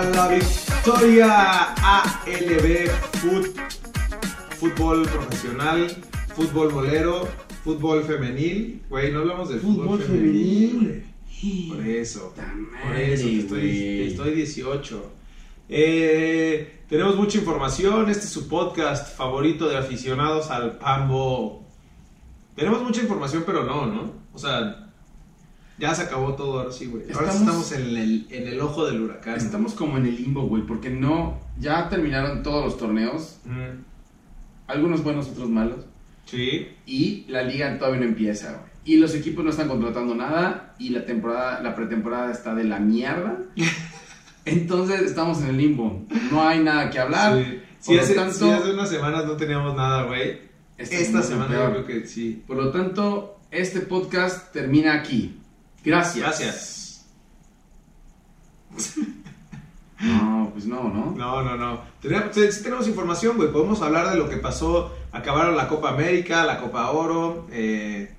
a la victoria ALB Foot, fútbol profesional, fútbol bolero, fútbol femenil. Güey, no hablamos de fútbol, Fútbol femenil. Por eso. Por eso, que estoy, que estoy 18. Eh, tenemos mucha información. Este es su podcast favorito de aficionados al Pambo. Tenemos mucha información, pero no, ¿no? O sea, ya se acabó todo ahora sí, güey. Ahora Estamos- estamos en el, en el ojo del huracán. Estamos como en el limbo, güey, porque no. Ya terminaron todos los torneos, Mm, algunos buenos, otros malos, Sí. y la liga todavía no empieza, güey. Y los equipos no están contratando nada, y la temporada, la pretemporada está de la mierda. Entonces estamos en el limbo. No hay nada que hablar. Sí. Lo hace, tanto, sí, hace unas semanas no teníamos nada, güey. esta Esta semana yo creo que sí. Por lo tanto, este podcast termina aquí. Gracias. Gracias. No, pues no, ¿no? No, no, no. Tenemos, sí, tenemos información, güey. Podemos hablar de lo que pasó. Acabaron la Copa América, la Copa Oro. eh,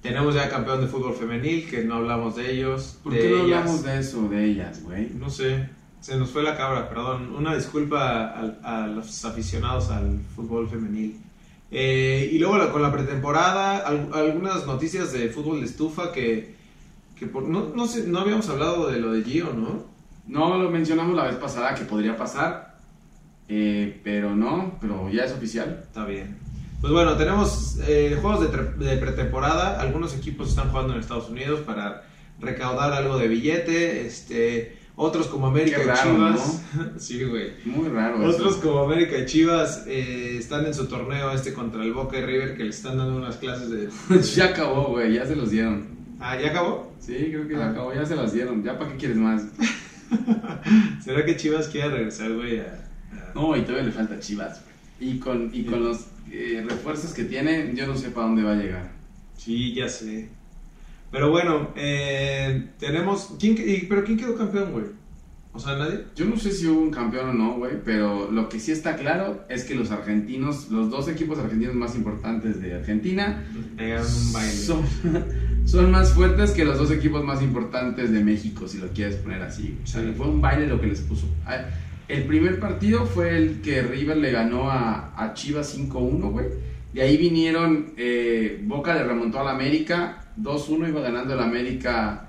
tenemos ya campeón de fútbol femenil, que no hablamos de ellos. ¿Por de qué no ellas. hablamos de eso, de ellas, güey? No sé. Se nos fue la cabra, perdón. Una disculpa a, los aficionados al fútbol femenil. Eh, y luego la- con la pretemporada, al- algunas noticias de fútbol de estufa que, que por- no, no, sé, no habíamos hablado de lo de Gio, ¿no? No lo mencionamos la vez pasada que podría pasar, eh, pero no, pero ya es oficial. Está bien. Pues bueno, tenemos eh, juegos de, pretemporada. Algunos equipos están jugando en Estados Unidos para recaudar algo de billete. Este, otros como América Qué y raro, Chivas. sí, güey. Muy raro. eso. Otros como América y Chivas eh, están en su torneo este contra el Boca y River que le están dando unas clases de... ya acabó, güey, ya se los dieron. Ah, ¿ya acabó? Sí, creo que ya Ah. acabó, ya se las dieron. ¿Ya para qué quieres más? ¿Será que Chivas quiere regresar, güey? a- a- No, y todavía le falta Chivas, güey. Y con, y con los eh, refuerzos que tiene, yo no sé para dónde va a llegar. Sí, ya sé. Pero bueno, eh, tenemos... ¿quién, ¿Pero quién quedó campeón, güey? O sea, nadie. Yo no sé si hubo un campeón o no, güey, pero lo que sí está claro es que los argentinos, los dos equipos argentinos más importantes de Argentina, Pegaron un baile. Son, son más fuertes que los dos equipos más importantes de México, si lo quieres poner así. O sea, Sí. fue un baile lo que les puso. Ah, El primer partido fue el que River le ganó a, a Chivas 5-1, güey. De ahí vinieron, eh, Boca le remontó al América, 2-1 iba ganando el América,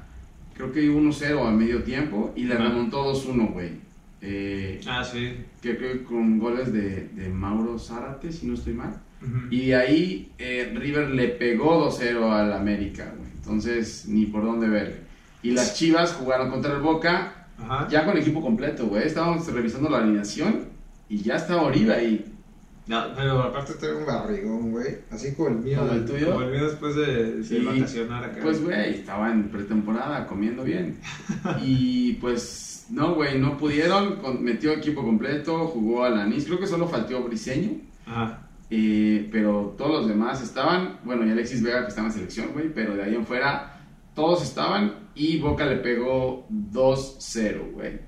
creo que 1-0 al medio tiempo, y le Ajá. remontó 2-1, güey. Eh, Ah, sí. que creo que con goles de, de Mauro Zárate, si no estoy mal. Y de ahí eh, River le pegó 2-0 al América, güey. Entonces, ni por dónde verle. Y las Chivas jugaron contra el Boca, Ajá. ya con equipo completo, güey. Estábamos revisando la alineación y ya estaba Oribe ahí. No, pero aparte tengo un barrigón, güey. Así como el mío. ¿Como el tuyo? Como el mío después de, de Sí. vacacionar acá. Pues, güey, estaba en pretemporada comiendo bien. Y pues, no, güey, no pudieron. metió equipo completo, jugó a Lanís. Creo que solo faltó Briseño. Ajá. Eh, pero todos los demás estaban, bueno, y Alexis Vega que está en selección, güey, pero de ahí en fuera todos estaban y Boca le pegó 2-0, güey.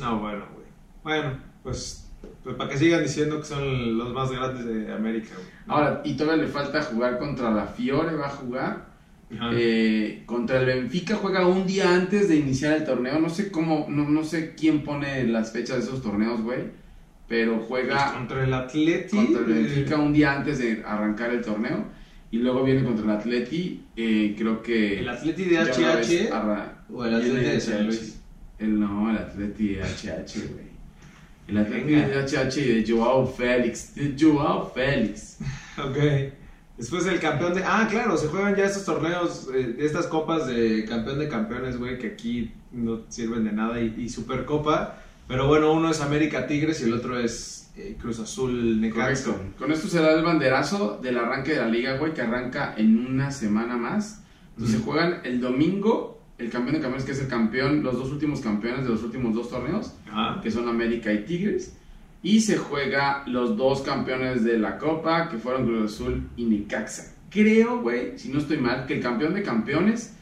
No, bueno, güey. Bueno, pues, pues para que sigan diciendo que son los más grandes de América, güey. Ahora, y todavía le falta jugar contra la Fiore, va a jugar. Eh, contra el Benfica juega un día antes de iniciar el torneo. No sé cómo, no, no sé quién pone las fechas de esos torneos, güey. Pero Pues juega contra el Atleti. contra el eh, Benfica un día antes de arrancar el torneo. Y luego viene contra el Atleti. eh, creo que. El Atleti de HH. arra- o el Atleti de San. Luis. El, no, el Atleti de HH, güey. El Atleti de HH de Joao Félix. De Joao Félix. Ok. Después el campeón de... Ah, claro, se juegan ya estos torneos, eh, estas copas de campeón de campeones, güey, que aquí no sirven de nada y, y Supercopa. Pero bueno, uno es América Tigres y el otro es eh, Cruz Azul Necaxa. Correcto. Con esto se da el banderazo del arranque de la liga, güey, que arranca en una semana más. Entonces Ujú. juegan el domingo el campeón de campeones, que es el campeón, los dos últimos campeones de los últimos dos torneos. Ajá. que son América y Tigres. Y se juega los dos campeones de la Copa, que fueron Cruz Azul y Necaxa. Creo, güey, si no estoy mal, que el campeón de campeones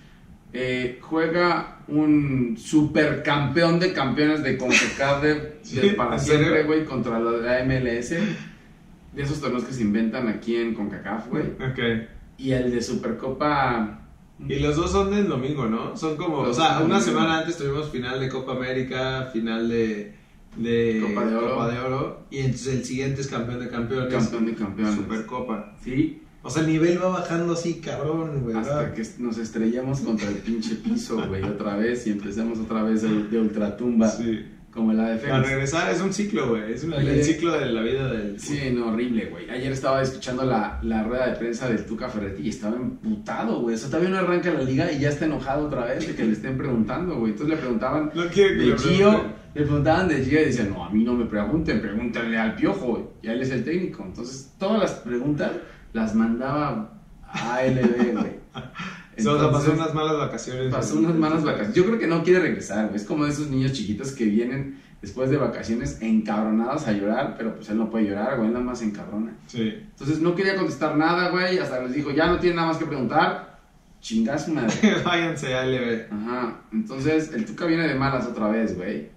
eh, juega un supercampeón de campeones de CONCACAF de, para siempre, güey, contra la, MLS. De esos torneos que se inventan aquí en CONCACAF, güey. Ok. Y el de Supercopa Y los dos son del domingo, ¿no? Son como, o sea, una semana antes tuvimos final de Copa América, final de, de Copa de Oro. Copa de Oro, y entonces el siguiente es campeón de campeones. Campeón de campeones. Supercopa. Sí, O sea, el nivel va bajando así, cabrón, güey. hasta ¿verdad? que nos estrellamos contra el pinche piso, güey, otra vez y empecemos otra vez de, de ultratumba, Sí. como la de Para Fénix. regresar es un ciclo, güey. Es un- el ciclo de la vida del. Sí, no, horrible, güey. Ayer estaba escuchando la, la rueda de prensa del Tuca Ferretti y estaba emputado, güey. O sea, todavía no arranca la liga y ya está enojado otra vez de que le estén preguntando, güey. Entonces le preguntaban No quiere que de le Gio, le preguntaban de Gio y decían, no, a mí no me pregunten, pregúntenle al Piojo. Y él es el técnico. Entonces, todas las preguntas las mandaba a ALB, güey. O sea, pasó Entonces, unas malas vacaciones. pasó unas malas vacaciones. Yo creo que no quiere regresar, güey. Es como de esos niños chiquitos que vienen después de vacaciones encabronados a llorar, pero pues él no puede llorar, güey, nada más encabrona. Sí. Entonces no quería contestar nada, güey, hasta les dijo, ya no tiene nada más que preguntar, chingás madre. Váyanse a LB. Ajá, entonces el Tuca viene de malas otra vez, güey.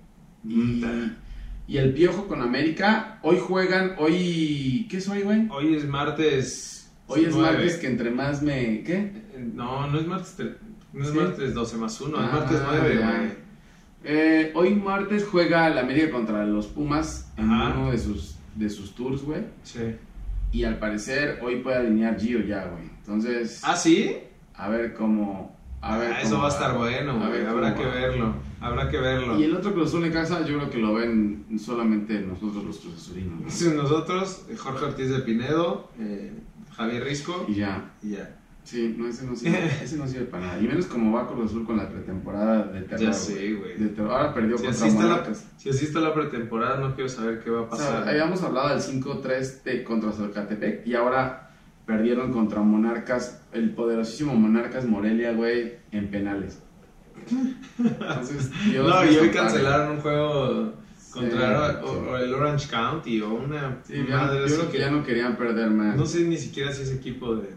Y. y el Piojo con América, hoy juegan, hoy, ¿qué es hoy, güey? Hoy es martes. Hoy es martes que entre más me, ¿qué? No, no es martes. tre- No es ¿Sí? martes 12 más 1, es Ah, martes 9, ya. güey. Eh, hoy martes juega el América contra los Pumas en Ajá. uno de sus, de sus tours, güey. Sí. Y al parecer hoy puede alinear Gio ya, güey. Entonces, ¿Ah, sí? a ver cómo... A ver Ah, eso cómo va a estar bueno, güey. Habrá cómo que verlo. Habrá que verlo. Y el otro Cruz Azul en casa, yo creo que lo ven solamente nosotros los Cruz Azulinos. ¿no? Sí, Nosotros, Jorge Ortiz de Pinedo, eh, Javier Risco Y ya. y ya. Sí, no, ese no sirve, ese no sirve para nada. Y menos como va Cruz Azul con la pretemporada de terror. Ya sé, güey. Ahora perdió Si contra Monarcas. si así está la pretemporada, no quiero saber qué va a O pasar. sea, habíamos hablado del 5-3 de- contra Zacatepec y ahora perdieron contra Monarcas, el poderosísimo Monarcas Morelia, güey, en penales. Entonces, Dios no, y hoy cancelaron un juego contra Sí, o- el Orange County o una Sí, ya- madre yo así creo que ya no querían perder más. No sé ni siquiera si es equipo de...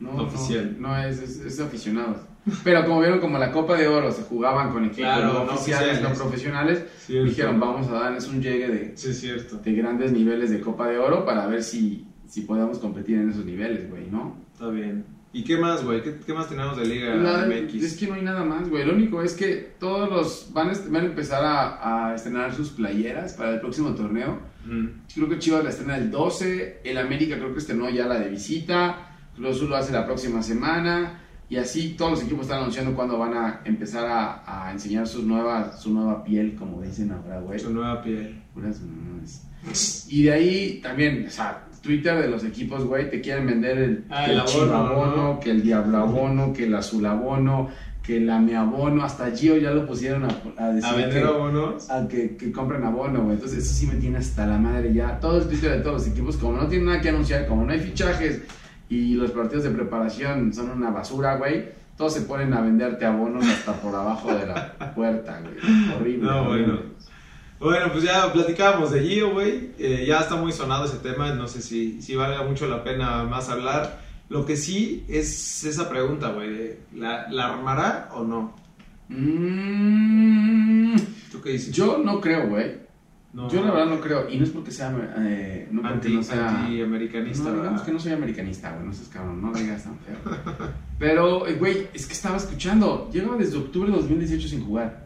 No, Oficial. No, no, es, es, es aficionados. Pero como vieron, como la Copa de Oro se jugaban con equipos Claro, no oficiales, no profesionales, Cierto. dijeron vamos a darles un llegue de, Sí, cierto. de grandes niveles de Copa de Oro para ver si, si podemos competir en esos niveles, güey, ¿no? Está bien. ¿Y qué más, güey? ¿Qué, qué más tenemos de Liga La- MX? es que no hay nada más, güey. Lo único es que todos los van a, est- van a empezar a, a estrenar sus playeras para el próximo torneo. Mm. Creo que Chivas la estrena el 12, el América creo que estrenó ya la de visita, Cruz Azul lo hace la próxima semana y así todos los equipos están anunciando cuándo van a empezar a, a enseñar sus nuevas, su nueva piel, como dicen ahora, güey. Su nueva piel. Puras. Y de ahí también, o sea, Twitter de los equipos, güey, te quieren vender el, Ah, que el el abono, que el diablabono, que el azulabono, que el ameabono, hasta Gio ya lo pusieron a, a decir A vender que- abonos. a que, que compren abono, güey. Entonces, eso sí me tiene hasta la madre ya. Todo el Twitter de todos los equipos, como no tienen nada que anunciar, como no hay fichajes y los partidos de preparación son una basura, güey. Todos se ponen a venderte abonos hasta por abajo de la puerta, güey. Horrible. No, horrible. bueno. Bueno, pues ya platicábamos de Gio, güey. Eh, ya está muy sonado ese tema. No sé si, si valga mucho la pena más hablar. Lo que sí es esa pregunta, güey. ¿La, ¿La armará o no? Mm, ¿Tú qué dices? yo no creo, güey. No. Yo la verdad no creo. Y no es porque sea... Eh, no porque Anti, no sea... antiamericanista. No, digamos que no soy americanista, güey, no seas cabrón, no digas tan feo. Pero, eh, güey, es que estaba escuchando, lleva desde octubre de 2018 sin jugar.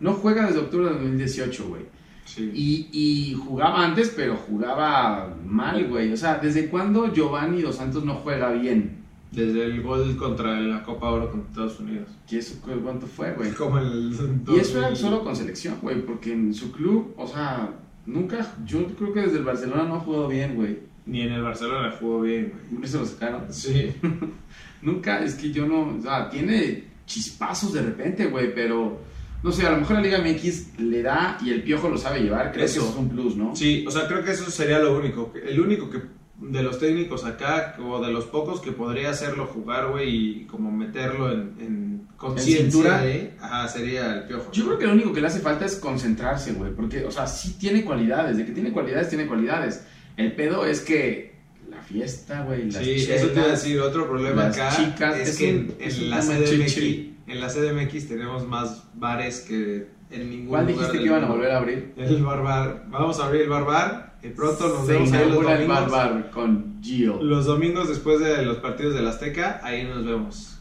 No juega desde octubre de 2018, güey. Sí. Y, y jugaba antes, pero jugaba mal, güey. O sea, ¿desde cuándo Giovanni Dos Santos no juega bien? Desde el gol contra la Copa Oro contra Estados Unidos. ¿Y eso cu- cuánto fue, güey? Como el. Y eso era solo con selección, güey, porque en su club, o sea, nunca, yo creo que desde el Barcelona no ha jugado bien, güey. Ni en el Barcelona jugó bien, güey. Eso lo sacaron. Sí. Nunca, es que yo no, o sea, tiene chispazos de repente, güey, pero no sé, a lo mejor la Liga MX le da y el piojo lo sabe llevar, creo Eso. que eso es un plus, ¿no? Sí, o sea, creo que eso sería lo único. El único que de los técnicos acá, o de los pocos que podría hacerlo jugar, güey, y como meterlo en, en conciencia ajá, sería el piojo. Yo creo que lo único que le hace falta es concentrarse, güey, porque, o sea, sí tiene cualidades, de que tiene cualidades, tiene cualidades. El pedo es que la fiesta, güey, las Sí, chelas, eso te iba a decir. Otro problema las acá chicas, es, es que un- en, es en la CDMX. En la CDMX tenemos más bares que en ningún ¿Cuál lugar dijiste del que iban a volver a abrir? El barbar. Vamos a abrir el barbar. Y pronto nos Se vemos ahí los inaugura el domingos. Barbar con Gio. Los domingos después de los partidos del Azteca, ahí nos vemos.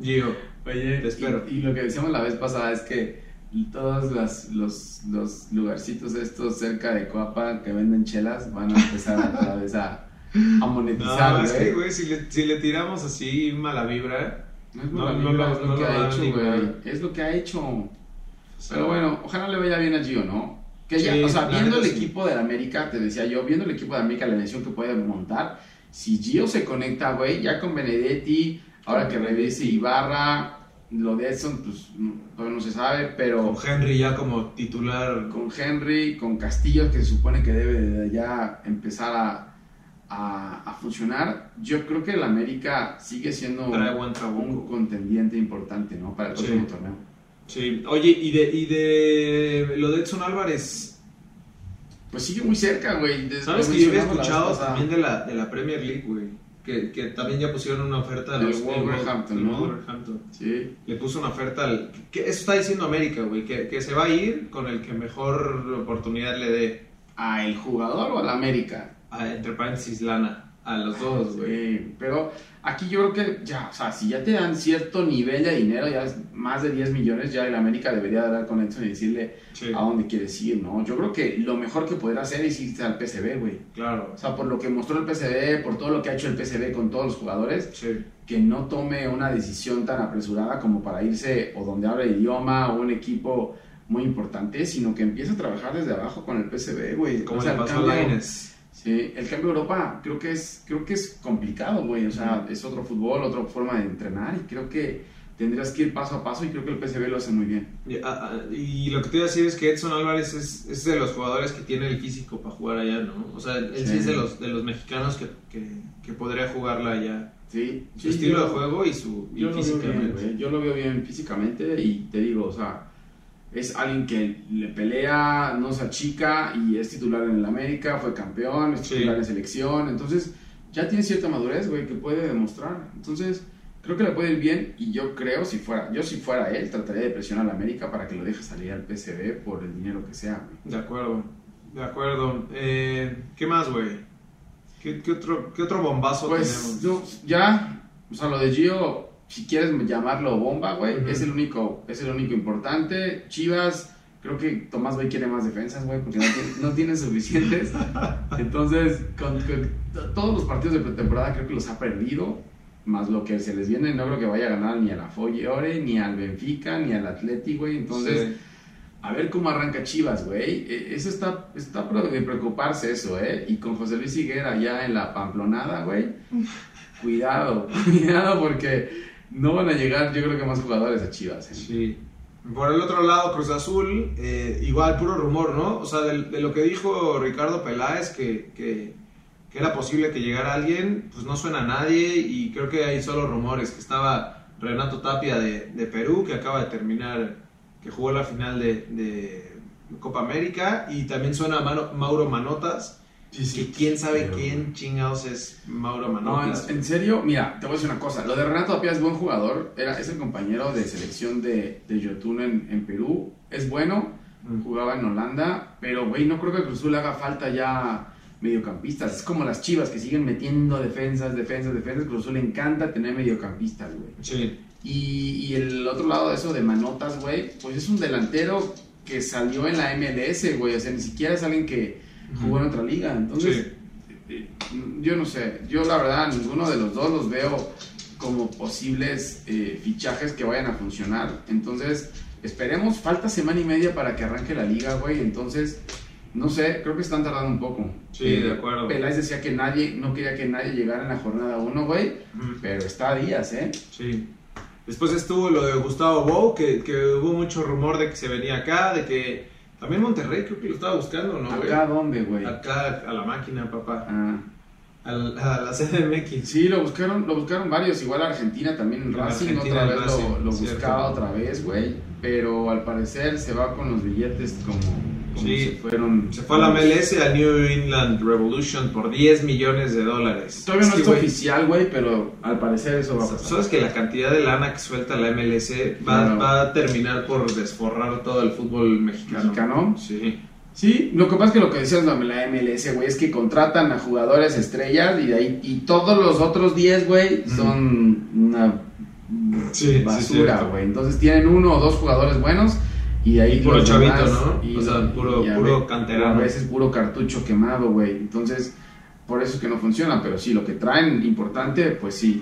Gio, Oye, Te espero. Y, y lo que decíamos la vez pasada es que todos las- los, los lugarcitos estos cerca de Coapa que venden chelas van a empezar vez a, a monetizar, no, es que, güey. güey, si le, si le tiramos así mala vibra, No es, No, no lo- es lo no que ha hecho, güey. Es lo que ha hecho. Pero bueno, ojalá le vaya bien a Gio, ¿no? Que ya, Sí, o sea, viendo el sí. equipo de América, te decía yo, viendo el equipo de América, la lesión que puede montar, si Gio se conecta, güey, ya con Benedetti, ahora que regrese Ibarra, lo de Edson, pues todavía no se sabe, pero con Henry ya como titular. con Henry, con Castillo, que se supone que debe de ya empezar a, a, a funcionar, yo creo que el América sigue siendo un contendiente importante, ¿no? Para el Sí. próximo torneo. Sí, oye, y de, y de lo de Edson Álvarez, Pues sigue muy cerca, güey. ¿sabes que yo había escuchado también de la, de la Premier League, güey? Que, que también ya pusieron una oferta a Del los Wolverhampton, ¿no? Wolverhampton. Sí. Le puso una oferta al. Que eso está diciendo América, güey, que, que se va a ir con el que mejor oportunidad le dé, ¿A el jugador o al América? A, entre paréntesis, lana. A los dos, güey. Sí, pero aquí yo creo que ya, o sea, si ya te dan cierto nivel de dinero, ya es más de 10 millones, ya el América debería hablar con Edson y decirle Sí, a dónde quieres ir, ¿no? Yo creo que lo mejor que podrá hacer es irse al PSV, güey. claro. O sea, por lo que mostró el PSV, por todo lo que ha hecho el PSV con todos los jugadores, Sí, que no tome una decisión tan apresurada como para irse o donde habla idioma o un equipo muy importante, sino que empiece a trabajar desde abajo con el PSV, güey. como O sea, le pasó a Lainez. Sí, el cambio a Europa creo que es creo que es complicado, güey. O sea, es otro fútbol, otra forma de entrenar y creo que tendrías que ir paso a paso y creo que el PSV lo hace muy bien. Y, ah, ah, y lo que te iba a decir es que Edson Álvarez es, es de los jugadores que tiene el físico para jugar allá, ¿no? O sea, él sí, Sí. es de los, de los mexicanos que, que, que podría jugarla allá. Sí, Su sí, estilo yo- de juego y su y Yo lo veo bien, físicamente. Yo lo veo bien físicamente y te digo, o sea, es alguien que le pelea, no se achica y es titular en el América, fue campeón, es Sí. titular en selección, entonces ya tiene cierta madurez, güey, que puede demostrar. Entonces, creo que le puede ir bien y yo creo, si fuera, yo si fuera él, trataría de presionar al América para que lo deje salir al PSV por el dinero que sea, güey. De acuerdo, de acuerdo. Eh, ¿Qué más, güey? ¿Qué, qué otro, ¿Qué otro bombazo Pues tenemos? yo, ya, o sea, lo de Gio, si quieres llamarlo bomba, güey, Ujú. es el único, es el único importante. Chivas, creo que Tomás Boy quiere más defensas, güey, porque no tiene, no tiene suficientes. Entonces, con, con to- todos los partidos de pretemporada creo que los ha perdido, más lo que se les viene, no creo que vaya a ganar ni a la Foyore, ni al Benfica, ni al Atleti, güey. Entonces, Sí. a ver cómo arranca Chivas, güey. Eh, Eso está, está de preocuparse eso, ¿eh? Y con José Luis Higuera ya en la pamplonada, güey. Cuidado, cuidado porque no van a llegar, yo creo que más jugadores a Chivas. ¿eh? Sí. Por el otro lado, Cruz Azul, eh, igual puro rumor, ¿no? O sea, de, lo que dijo Ricardo Peláez, que, que, era posible que llegara alguien, pues no suena a nadie y creo que hay solo rumores, que estaba Renato Tapia de, de Perú, que acaba de terminar, que jugó la final de, de Copa América, y también suena Mauro Manotas, que quién sabe Pero- quién chingados es Mauro No, en, serio, mira, te voy a decir una cosa. Lo de Renato Tapia es buen jugador. Era, es el compañero de selección de, de Yotun en, en Perú. Es bueno, Mm. jugaba en Holanda. Pero, güey, no creo que a Cruz Azul le haga falta ya mediocampistas. Es como las chivas que siguen metiendo defensas, defensas, defensas. Cruz Azul le encanta tener mediocampistas, güey. Sí, Y, y el otro lado de eso de Manotas, güey, pues es un delantero que salió en la MLS, güey. O sea, ni siquiera es alguien que jugó en otra liga. Entonces, eh, yo no sé. Yo, la verdad, ninguno de los dos los veo como posibles eh, fichajes que vayan a funcionar. Entonces, esperemos. Falta semana y media para que arranque la liga, güey. Entonces, no sé, creo que están tardando un poco. Sí, Eh, de acuerdo. Peláez decía que nadie, no quería que nadie llegara en la jornada 1, güey. Pero está a días, ¿eh? Sí. Después estuvo lo de Gustavo Bou, que, que hubo mucho rumor de que se venía acá, de que también Monterrey creo que lo estaba buscando, ¿no, güey? ¿Acá dónde, güey? Acá a la máquina, papá. Ah. Al- A, la CDMX. Sí, lo buscaron, lo buscaron varios, igual Argentina también en Racing Argentina, otra vez lo, Racing, lo cierto. buscaba otra vez, güey, pero al parecer se va con los billetes como Sí, se fueron. Se fue a la MLS, a New England Revolution, por 10 millones de dólares. Todavía no Es oficial, güey, pero al parecer eso va a pasar. Sabes que la cantidad de lana que suelta la MLS va, a terminar por desforrar todo el fútbol mexicano. ¿Mexicano? Sí. Sí, lo que pasa es que lo que decías de la MLS, güey, es que contratan a jugadores estrellas y de ahí y todos los otros 10, güey, son una Sí, basura, güey. Entonces tienen uno o dos jugadores buenos y ahí Puro chavito, demás- ¿no? O sea, puro- a puro ve- canterano. A veces puro cartucho quemado, güey. Entonces, por eso es que no funciona. Pero sí, lo que traen importante, pues sí.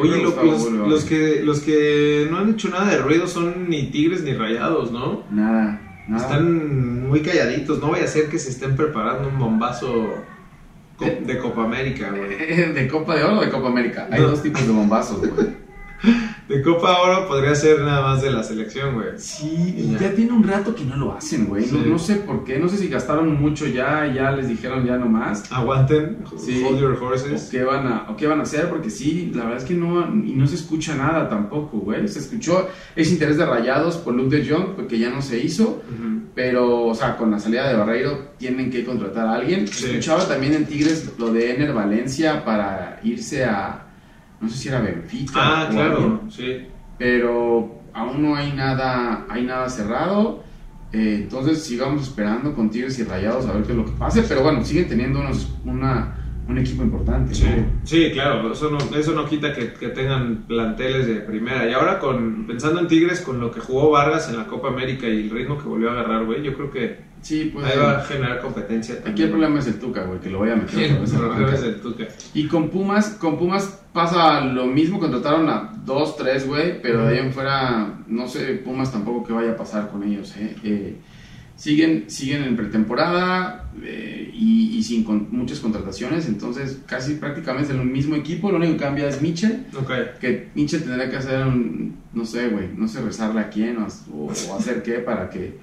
Oye, lo- los, los que, los que no han hecho nada de ruido son ni tigres ni rayados, ¿no? Nada, nada. Están muy calladitos, no vaya a ser que se estén preparando un bombazo de Copa América, güey. ¿De Copa de Oro o de Copa América? Hay No. dos tipos de bombazos, güey. De Copa Oro podría ser nada más de la selección, güey. Sí, ya. ya tiene un rato que no lo hacen, güey. No, Sí. no sé por qué, no sé si gastaron mucho ya, ya les dijeron ya nomás. Aguanten, Sí. hold your O horses. qué, van a, o qué van a hacer, porque sí, la verdad es que no, y no se escucha nada tampoco, güey. Se escuchó ese interés de rayados por Luke de Jong, porque ya no se hizo, pero, o sea, con la salida de Barreiro tienen que contratar a alguien. Sí. Escuchaba también en Tigres lo de Ener Valencia para irse a, no sé si era Benfica. Ah, o claro, sí. pero aún no hay nada, hay nada cerrado. Eh, entonces sigamos esperando con Tigres y Rayados a ver qué es lo que pase. Pero bueno, siguen teniendo unos, una, un equipo importante. Sí, ¿no? sí, claro, eso no, eso no quita que, que tengan planteles de primera. Y ahora con pensando en Tigres, con lo que jugó Vargas en la Copa América y el ritmo que volvió a agarrar, güey, yo creo que Sí, pues ahí va a generar competencia. aquí el problema es el Tuca, güey, que lo voy a meter. otra El problema es el Tuca. Y con Pumas, con Pumas pasa lo mismo, contrataron a dos, tres, güey, pero de ahí en fuera, no sé, Pumas tampoco que vaya a pasar con ellos, ¿eh? Eh, siguen, siguen en pretemporada eh, y, y sin con- muchas contrataciones, entonces casi prácticamente es el mismo equipo, lo único que cambia es Mitchell, Ok. que Mitchell tendrá que hacer un, no sé, güey, no sé, rezarle a quién o, o- o hacer qué para que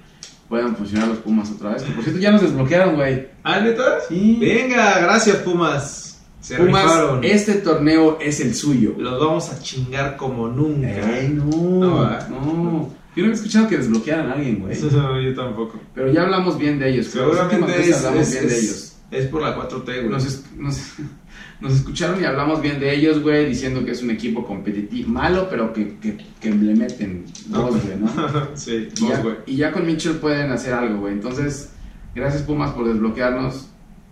puedan funcionar los Pumas otra vez, que por cierto ya nos desbloquearon, güey. ¿Ah, neta? Sí. Venga, gracias Pumas. Se Pumas, rifaron. este torneo es el suyo. Los vamos a chingar como nunca. No, no. Yo no había escuchado que desbloquearan a alguien, güey. No, yo tampoco. Pero ya hablamos bien de ellos. Seguramente es, hablamos es- bien de ellos. es por la 4T, güey. Nos, es- nos, nos escucharon y hablamos bien de ellos, güey, diciendo que es un equipo competitivo, malo, pero que, que, que le meten dos, güey, ¿no? sí, Y dos, ya, güey. y ya con Mitchell pueden hacer algo, güey. Entonces, gracias Pumas por desbloquearnos.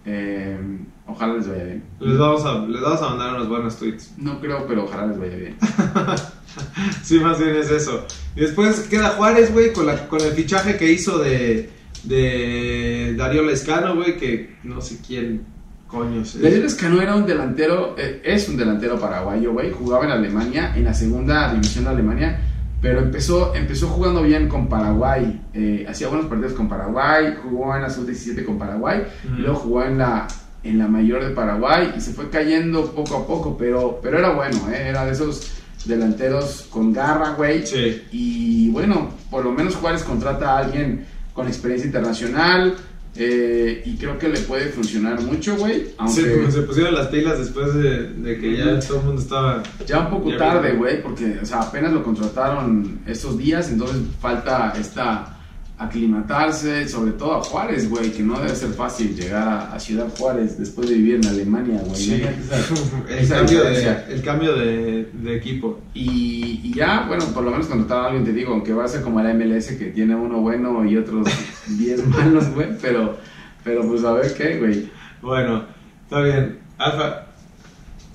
Eh, ojalá les vaya bien. Les vamos, a, les vamos a mandar unos buenos tweets. No creo, pero ojalá les vaya bien. Sí, más bien es eso. Y después queda Juárez, güey, con, la- con el fichaje que hizo de, de Darío Lescano, güey, que no sé quién coño es. Darío Escano era un delantero, eh, es un delantero paraguayo, güey. Jugaba en Alemania, en la segunda división de Alemania, pero empezó, empezó jugando bien con Paraguay. eh, hacía buenos partidos con Paraguay, jugó en la sub-17 con Paraguay, y luego jugó en la, en la mayor de Paraguay y se fue cayendo poco a poco, pero, pero era bueno, eh, era de esos delanteros con garra, güey. Sí. Y bueno, por lo menos Juárez contrata a alguien con experiencia internacional. eh, y creo que le puede funcionar mucho, güey. Aunque Se, pues, se pusieron las pilas después de, de que ya todo el mundo estaba. ya un poco Ya tarde, güey, porque o sea, apenas lo contrataron estos días, entonces falta esta aclimatarse, sobre todo a Juárez, güey, que no debe ser fácil llegar a, a Ciudad Juárez después de vivir en Alemania, güey. Sí. El esa cambio, de, el cambio de, de equipo. Y, y ya, bueno, por lo menos contratar a alguien, te digo, aunque va a ser como la MLS que tiene uno bueno y otros 10 malos, güey, pero, pero pues a ver qué, güey. Bueno, está bien. Alfa,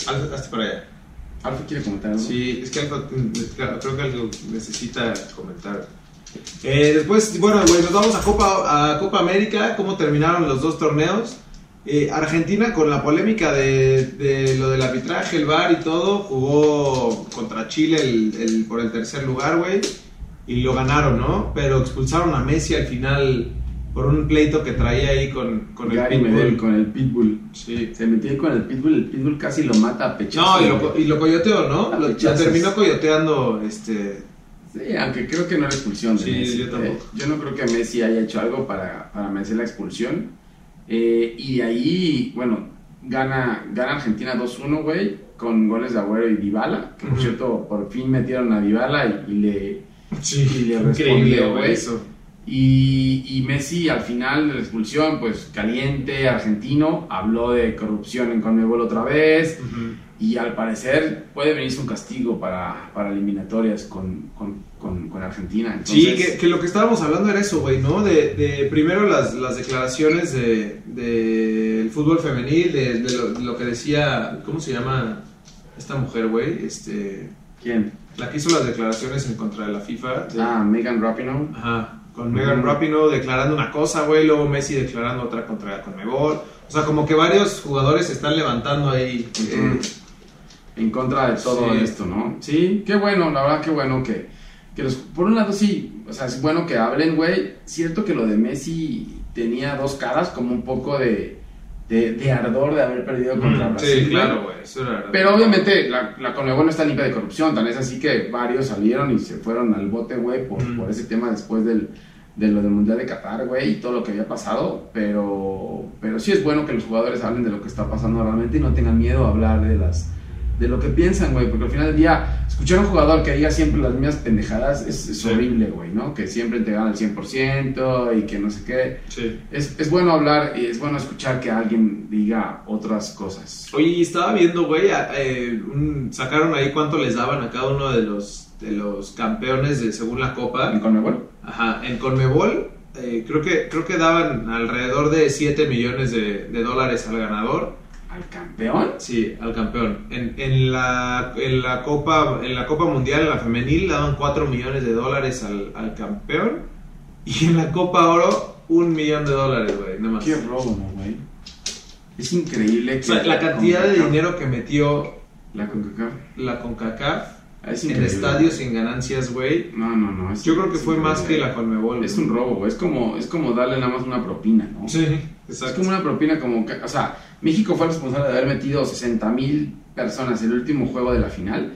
Alfa, hazte para allá. Alfa quiere comentar algo. Sí, es que Alfa mm, creo que algo necesita comentar. Eh, después, bueno, güey, nos vamos a Copa, a Copa América, cómo terminaron los dos torneos. Eh, Argentina con la polémica de, de lo del arbitraje, el VAR y todo, jugó contra Chile el, el- por el tercer lugar, güey, y lo ganaron, ¿no? Pero expulsaron a Messi al final por un pleito que traía ahí con, con el Pitbull. Medel con el Pitbull. Sí. Se metió ahí con el Pitbull, el Pitbull casi lo mata a pechazos. No, y lo, y coyoteó, ¿no? Lo, lo terminó coyoteando, este... Sí, aunque creo que no era expulsión de Sí, Messi. yo tampoco. Eh, yo no creo que Messi haya hecho algo para, para merecer la expulsión. Eh, y de ahí, bueno, gana, gana Argentina 2-1, güey, con goles de Agüero y Dybala. Que por cierto, por fin metieron a Dybala y, y le, Sí, Y le respondió, güey, eso. Y, y Messi al final de la expulsión, pues caliente, argentino, habló de corrupción en Conmebol otra vez Ujú. Y al parecer puede venirse un castigo para, para eliminatorias con, con, con- con Argentina. Sí, Entonces, que, que lo que estábamos hablando era eso, güey, ¿no? De, de primero las, las declaraciones del de, del fútbol femenil, de, de lo, de lo que decía, ¿cómo se llama esta mujer, güey? Este, ¿Quién? La que hizo las declaraciones en contra de la FIFA. de- Ah, Megan Rapinoe. Ajá, con Megan Rapinoe declarando una cosa, güey, luego Messi declarando otra contra Conmebol. O sea, como que varios jugadores se están levantando ahí. eh, en contra de todo Sí. esto, ¿no? Sí, qué bueno, la verdad, qué bueno que, que los, por un lado sí, o sea, es bueno que hablen, güey. Cierto que lo de Messi tenía dos caras, como un poco de, de, de ardor de haber perdido contra Brasil. sí, claro, güey, eso era Pero obviamente la, la Conmebol no está limpia de corrupción, tan es así que varios salieron y se fueron al bote, güey, por, Mm. por ese tema después del, de lo del Mundial de Qatar, güey, y todo lo que había pasado, pero, pero sí es bueno que los jugadores hablen de lo que está pasando realmente y no tengan miedo a hablar de las de lo que piensan, güey, porque al final del día, escuchar a un jugador que diga siempre las mismas pendejadas es, es Sí. horrible, güey, ¿no? Que siempre te dan al 100% y que no sé qué. Sí. Es, es bueno hablar y es bueno escuchar que alguien diga otras cosas. Oye, y estaba viendo, güey, eh, sacaron ahí cuánto les daban a cada uno de los, de los campeones de según la ¿En Copa. Conmebol? Ajá, en Conmebol eh, creo, que, creo que daban alrededor de 7 millones de, de dólares al ganador. ¿Al campeón? Sí, al campeón. En, en, la, en, la Copa, en la Copa Mundial, en la femenil, daban 4 millones de dólares al, al campeón. Y en la Copa Oro, un millón de dólares, güey, nada más. Qué robo, ¿no, güey? Es increíble O que... sea, la cantidad de CONCACAF- dinero que metió La CONCACAF. la CONCACAF Es en estadios sin ganancias, güey. No, no, no. es- Yo creo que fue más que la Conmebol. Es un robo, güey. Es como, es como darle nada más una propina, ¿no? Sí, Es exacto. como una propina como... o sea, México fue responsable de haber metido 60 mil personas el último juego de la final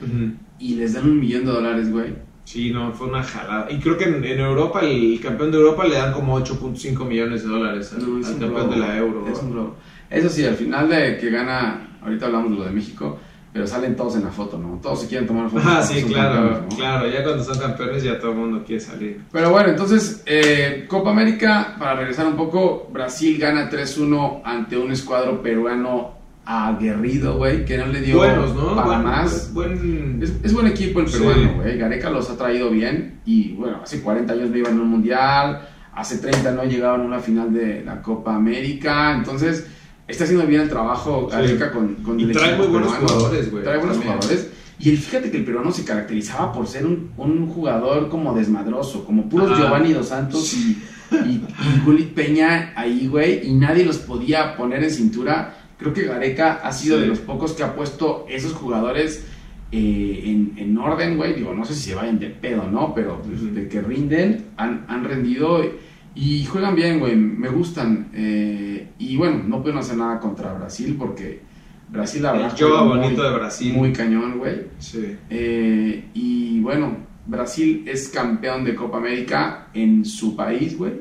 y les dan un millón de dólares, güey. Sí, no, fue una jalada. Y creo que en, en Europa, el campeón de Europa le dan como 8.5 millones de dólares al, No, es al campeón robo. de la Euro. Es un robo. Eso sí, al final de que gana, ahorita hablamos de lo de México, pero salen todos en la foto, ¿no? Todos se quieren tomar fotos. Ah, sí, claro, claro. Ya cuando son campeones ya todo el mundo quiere salir. Pero bueno, entonces, eh, Copa América, para regresar un poco, Brasil gana 3-1 ante un escuadro peruano aguerrido, güey, que no le dio Buenos, ¿no? para Buen- más. Buen... Es, es buen equipo el peruano, güey. Gareca los ha traído bien. Y bueno, hace 40 años no iban a un mundial. Hace 30 no llegaban a una final de la Copa América. Entonces, está haciendo bien el trabajo Sí. Gareca con, con Y trae muy buenos peruano. jugadores, güey, Trae buenos también. jugadores. Y el- fíjate que el peruano se caracterizaba por ser un, un jugador como desmadroso, como puros. Giovanni Dos Santos y, y, y Gulit Peña ahí, güey, y nadie los podía poner en cintura. Creo que Gareca ha sido Sí. de los pocos que ha puesto esos jugadores eh, en, en orden, güey. Digo, no sé si se vayan de pedo, ¿no? Pero pues, de que rinden, han, han rendido y juegan bien, güey. Me gustan. eh, y bueno, no pueden hacer nada contra Brasil porque Brasil, la verdad, bonito muy- de Brasil. Muy cañón, güey. Sí. Eh, y bueno, Brasil es campeón de Copa América en su país, güey.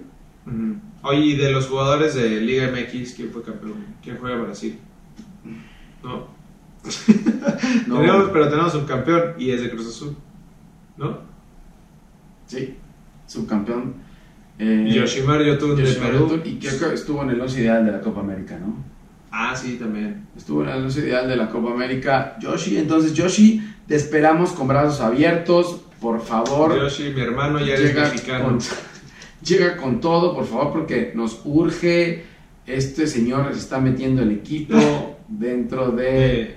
Oye, y de los jugadores de Liga MX, ¿quién fue campeón? ¿Quién juega Brasil? No. No, Tenemos- pero tenemos un campeón y es de Cruz Azul. ¿No? Sí, subcampeón. Eh, Yoshimar Yotun de Perú. Yotun, Y creo que estuvo en el 11 ideal de la Copa América, ¿no? Ah, sí, también. Estuvo en el 11 ideal de la Copa América. Yoshi, entonces Yoshi, te esperamos con brazos abiertos. Por favor, Yoshi, mi hermano, ya eres llega mexicano. con, llega con todo, por favor, porque nos urge. Este señor se está metiendo el equipo dentro de.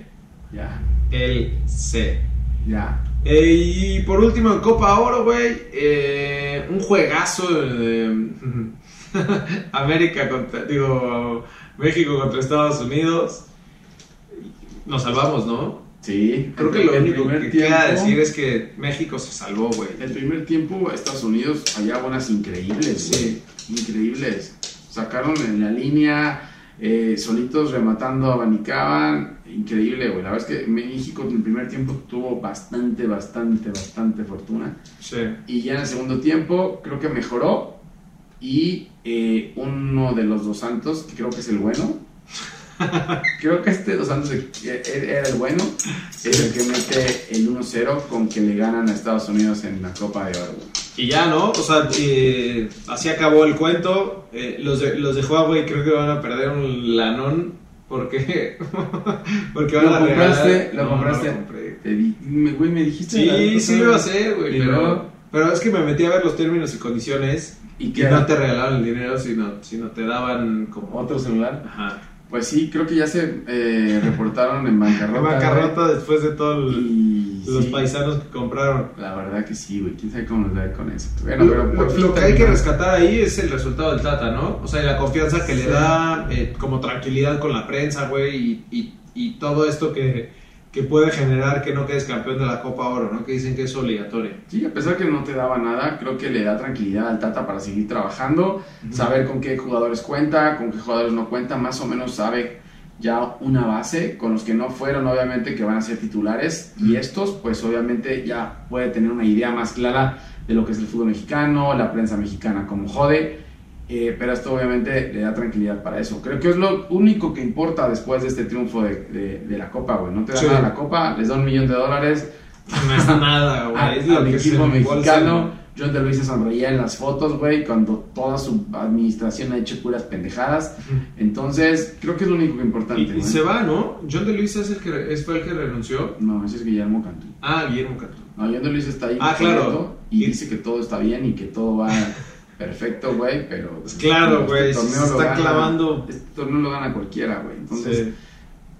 Ya, el C. ya. Eh, y por último, en Copa Oro, güey, eh, un juegazo de América contra, digo, México contra Estados Unidos. Nos salvamos, ¿no? Sí, Creo que lo único que queda tiempo- decir es que México se salvó, güey. El primer tiempo, Estados Unidos, allá buenas increíbles, Sí. Increíbles. Sacaron en la línea, eh, solitos rematando, abanicaban. Increíble, güey. La verdad es que México en el primer tiempo tuvo bastante, bastante, bastante fortuna. Sí. Y ya en el segundo tiempo creo que mejoró. Y eh, uno de los dos santos, que creo que es el bueno. creo que este dos santos eh, era el bueno. Es el que mete el 1-0 con que le ganan a Estados Unidos en la Copa de Oro. Y ya, ¿no? O sea, eh, así acabó el cuento. Eh, los, de, los de Huawei creo que van a perder un lanón porque, porque van ¿Lo a compraste? regalar- ¿Lo No, compraste? no lo compré. Te di- me, güey, me dijiste. Sí, sí lo iba a hacer, güey. Pero, pero es que me metí a ver los términos y condiciones ¿Y qué no te regalaban el dinero, sino, sino te daban como... ¿Otro celular? Ajá. Pues sí, creo que ya se eh, reportaron en bancarrota. En bancarrota después de todos los sí, paisanos que compraron. La verdad que sí, güey. ¿Quién sabe cómo nos da con eso? Bueno, Lo, pero lo- lo que hay que rescatar ahí es el resultado del Tata, ¿no? O sea, y la confianza que Sí. le da, eh, como tranquilidad con la prensa, güey, y, y- y todo esto que, que puede generar que no quedes campeón de la Copa Oro, ¿no? Que dicen que es obligatorio. Sí, a pesar que no te daba nada, creo que le da tranquilidad al Tata para seguir trabajando, saber con qué jugadores cuenta, con qué jugadores no cuenta, más o menos sabe ya una base, con los que no fueron obviamente que van a ser titulares y estos pues obviamente ya puede tener una idea más clara de lo que es el fútbol mexicano, la prensa mexicana como jode, eh, pero esto obviamente le da tranquilidad para eso. Creo que es lo único que importa después de este triunfo de, de- de la Copa, güey. No te da Sí. nada la Copa, les da un millón de dólares, No es nada, güey. al, equipo mexicano. John de Luis se sonreía en las fotos, güey, cuando toda su administración ha hecho puras pendejadas. Entonces, creo que es lo único que importante. Y, y güey. se va, ¿no? John de Luis es el que es- fue el que renunció. No, ese es Guillermo Cantú. Ah, Guillermo Cantú. No, John de Luis está ahí. Ah, claro. Y- dice que todo está bien y que todo va perfecto, güey, pero... Pues claro, este güey. se está gana- clavando. Este torneo lo gana cualquiera, güey. Entonces, Sí.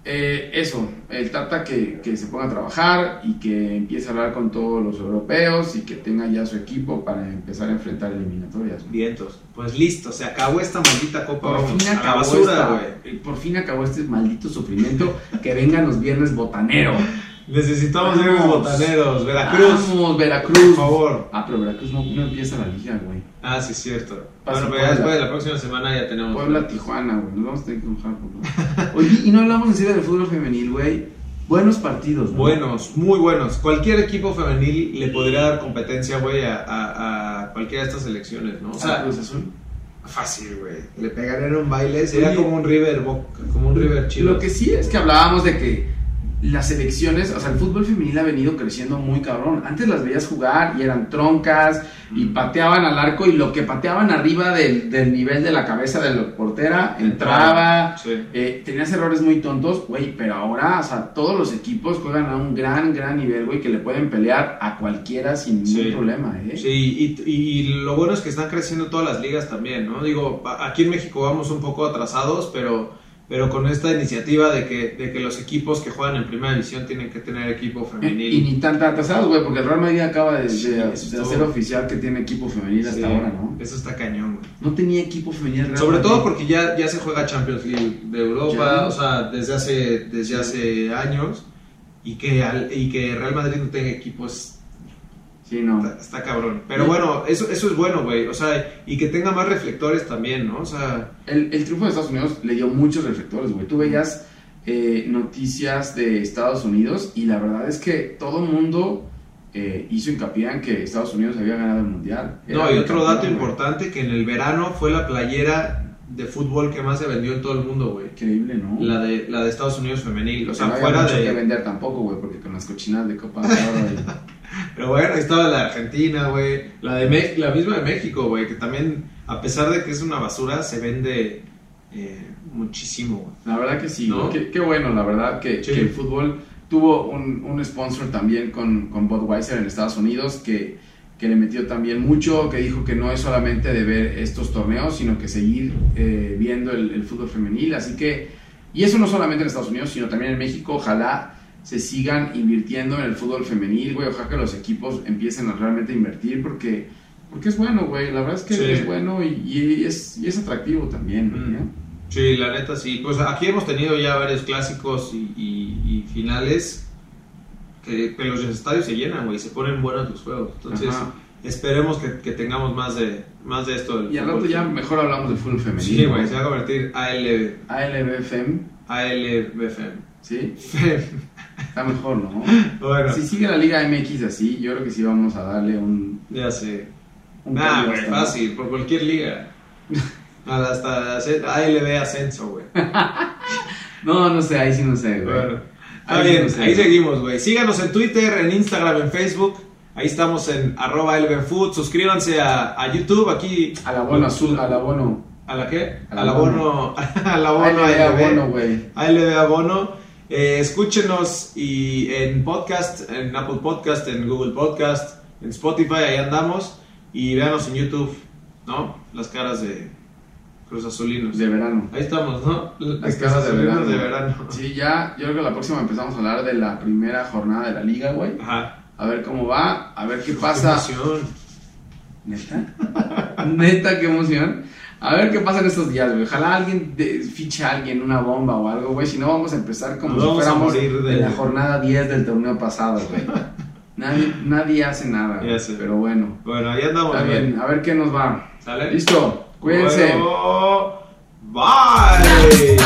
Eh, eso, el Tata que, que se ponga a trabajar y que empiece a hablar con todos los europeos y que tenga ya su equipo para empezar a enfrentar eliminatorias. ¿no? Vientos. Pues listo, se acabó esta maldita Copa Por fin, acabó basura, esta- güey. eh, por fin acabó este maldito sufrimiento. que vengan los viernes botanero. Necesitamos Vamos. botaneros. Veracruz, Vamos, Veracruz. por favor. Ah, pero Veracruz no, no empieza la liga, güey. Ah, sí, es cierto. Pasa bueno, pero Puebla. ya después de la próxima semana ya tenemos. Puebla, Tijuana, güey. Nos vamos a tener que enojar por Oye, y no hablamos en serio del fútbol femenil, güey. Buenos partidos, ¿no? Buenos, muy buenos. Cualquier equipo femenil le podría dar competencia, güey, a, a- a cualquiera de estas selecciones, ¿no? O sea, Cruz Azul. fácil, güey. Le pegarían un baile, sería Oye, como un River como un River chido. Lo que sí es que hablábamos de que las selecciones, o sea, el fútbol femenil ha venido creciendo muy cabrón. Antes las veías jugar y eran troncas y pateaban al arco y lo que pateaban arriba del, del nivel de la cabeza de la portera entraba. Sí. Eh, tenías errores muy tontos, güey, pero ahora, o sea, todos los equipos juegan a un gran, gran nivel, güey, que le pueden pelear a cualquiera sin ningún problema, ¿eh? Sí, y, y lo bueno es que están creciendo todas las ligas también, ¿no? Digo, aquí en México vamos un poco atrasados, pero, pero con esta iniciativa de que, de que los equipos que juegan en primera división tienen que tener equipo femenil. Y ni tan atrasados, güey, porque el Real Madrid acaba de, Sí, de hacer oficial que tiene equipo femenil hasta Sí, ahora, ¿no? Eso está cañón, güey. No tenía equipo femenil. Real Sobre Madrid. todo porque ya, ya se juega Champions League de Europa, Ya. o sea, desde hace, desde hace años, y que, al- y que Real Madrid no tenga equipos, Sí, no. está, está cabrón. Pero bueno, eso, eso es bueno, güey, o sea, y que tenga más reflectores también, ¿no? O sea, El, el triunfo de Estados Unidos le dio muchos reflectores, güey. Tú veías eh, noticias de Estados Unidos y la verdad es que todo el mundo eh, hizo hincapié en que Estados Unidos había ganado el mundial. Era no, y otro campeón, dato importante, que en el verano fue la playera de fútbol que más se vendió en todo el mundo, güey. Increíble, ¿no? La de, la de Estados Unidos femenil, o Que sea, no fuera mucho que de... vender tampoco, güey, porque con las cochinas de Copa de Oro y- Pero bueno, ahí estaba la de Argentina, güey. La de Me- la misma de México, güey, que también, a pesar de que es una basura, se vende eh, muchísimo, güey. La verdad que sí, ¿No? qué bueno, la verdad que, Sí. que el fútbol tuvo un, un sponsor también con, con Budweiser en Estados Unidos que, que le metió también mucho, que dijo que no es solamente de ver estos torneos, sino que seguir eh, viendo el, el fútbol femenil. Así que, y eso no solamente en Estados Unidos, sino también en México, ojalá se sigan invirtiendo en el fútbol femenil, güey, ojalá que los equipos empiecen a realmente invertir porque... Porque es bueno, güey, la verdad es que Sí. es bueno y, y es, y es atractivo también, Mm. ¿no? Sí, la neta sí. Pues aquí hemos tenido ya varios clásicos y- y finales que, que los estadios se llenan, güey, se ponen buenos los juegos. Entonces, Ajá. esperemos que, que tengamos más de, más de esto. del Y al rato ya mejor hablamos de fútbol femenino. Sí, güey, se va a convertir AL, ALBFM, ALBFM. ¿sí? Está mejor, ¿no? bueno, Si sigue la Liga MX así, yo creo que sí vamos a darle un... ya sé. un Nah, güey, fácil, por cualquier liga. Hasta ALB Ascenso, güey. No, no sé, ahí sí no sé, güey. Bueno, está bien, ahí seguimos, güey. Síganos en Twitter, en Instagram, en Facebook. Ahí estamos en arroba elbenfood. Suscríbanse a, a YouTube, aquí. Al abono azul, al abono... ¿A la qué? Al abono. Al abono. Abono, güey. ALB abono. Eh, escúchenos y en podcast, en Apple Podcast, en Google Podcast, en Spotify, ahí andamos. Y véanos en YouTube, ¿no? Las caras de Cruz Azulinos. de verano. Ahí estamos, ¿no? Las casas de verano. de verano. Sí, ya, yo creo que la próxima empezamos a hablar de la primera jornada de la liga, güey. Ajá. A ver cómo va, a ver qué pasa. Qué emoción. ¿Neta? ¿Neta? Qué emoción. A ver qué pasa en estos días, güey. Ojalá alguien de- fiche a alguien una bomba o algo, güey. Si no, vamos a empezar como Nos si fuéramos de- en la jornada 10 del torneo pasado, güey. Nadie, nadie hace nada, Ya güey. sé. Pero bueno, Bueno, ahí andamos. está bien. A ver qué nos va. ¿Sale? Listo, cuídense. Bueno, bye.